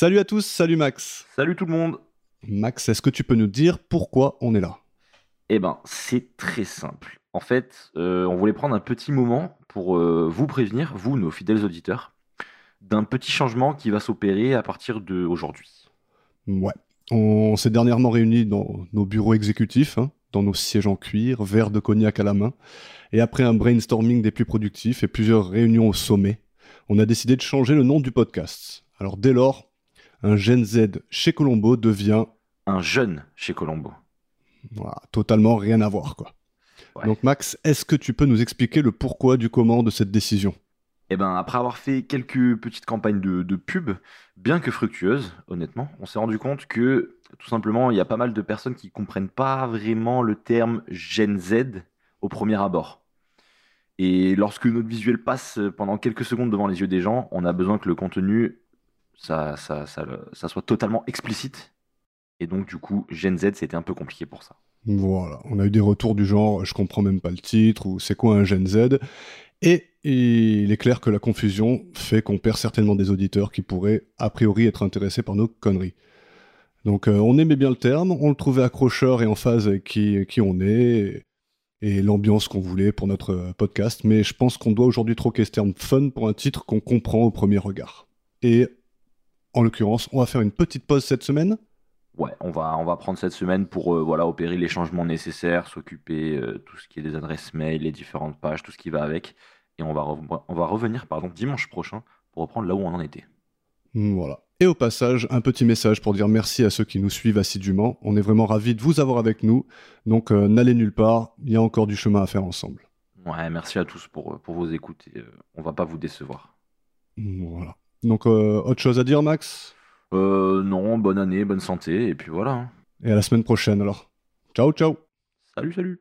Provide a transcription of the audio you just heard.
Salut à tous, salut Max. Salut tout le monde. Max, est-ce que tu peux nous dire pourquoi on est là? Eh ben, c'est très simple. En fait, euh, on voulait prendre un petit moment pour euh, vous prévenir, vous, nos fidèles auditeurs, d'un petit changement qui va s'opérer à partir d'aujourd'hui. Ouais. On s'est dernièrement réunis dans nos bureaux exécutifs, hein, dans nos sièges en cuir, verre de cognac à la main, et après un brainstorming des plus productifs et plusieurs réunions au sommet, on a décidé de changer le nom du podcast. Alors dès lors, un Gen Z chez Colombo devient Un jeune chez Colombo. voilà, totalement rien à voir quoi. Ouais. Donc Max, est-ce que tu peux nous expliquer le pourquoi du comment de cette décision? Eh ben, après avoir fait quelques petites campagnes de, de pub, bien que fructueuses, honnêtement, on s'est rendu compte que, tout simplement, il y a pas mal de personnes qui comprennent pas vraiment le terme Gen Z au premier abord. Et lorsque notre visuel passe pendant quelques secondes devant les yeux des gens, on a besoin que le contenu, ça, ça, ça, soit totalement explicite. Et donc, du coup, Gen Z, c'était un peu compliqué pour ça. Voilà, on a eu des retours du genre je comprends même pas le titre ou c'est quoi un Gen Z? Et il est clair que la confusion fait qu'on perd certainement des auditeurs qui pourraient a priori être intéressés par nos conneries. Donc euh, on aimait bien le terme, on le trouvait accrocheur et en phase avec qui, qui on est et, et l'ambiance qu'on voulait pour notre euh, podcast, mais je pense qu'on doit aujourd'hui troquer ce terme fun pour un titre qu'on comprend au premier regard. Et en l'occurrence, on va faire une petite pause cette semaine. Ouais, on va, on va prendre cette semaine pour euh, voilà, opérer les changements nécessaires, s'occuper euh, tout ce qui est des adresses mail, les différentes pages, tout ce qui va avec. Et on va, on va revenir pardon, dimanche prochain pour reprendre là où on en était. Voilà. Et au passage, un petit message pour dire merci à ceux qui nous suivent assidûment. On est vraiment ravis de vous avoir avec nous. Donc euh, n'allez nulle part, il y a encore du chemin à faire ensemble. Ouais, merci à tous pour, euh, pour vos écoutes. et, on va pas vous décevoir. Voilà. Donc euh, autre chose à dire Max? Euh, non, bonne année, bonne santé, et puis voilà. hein. Et à la semaine prochaine alors. Ciao ciao Salut, salut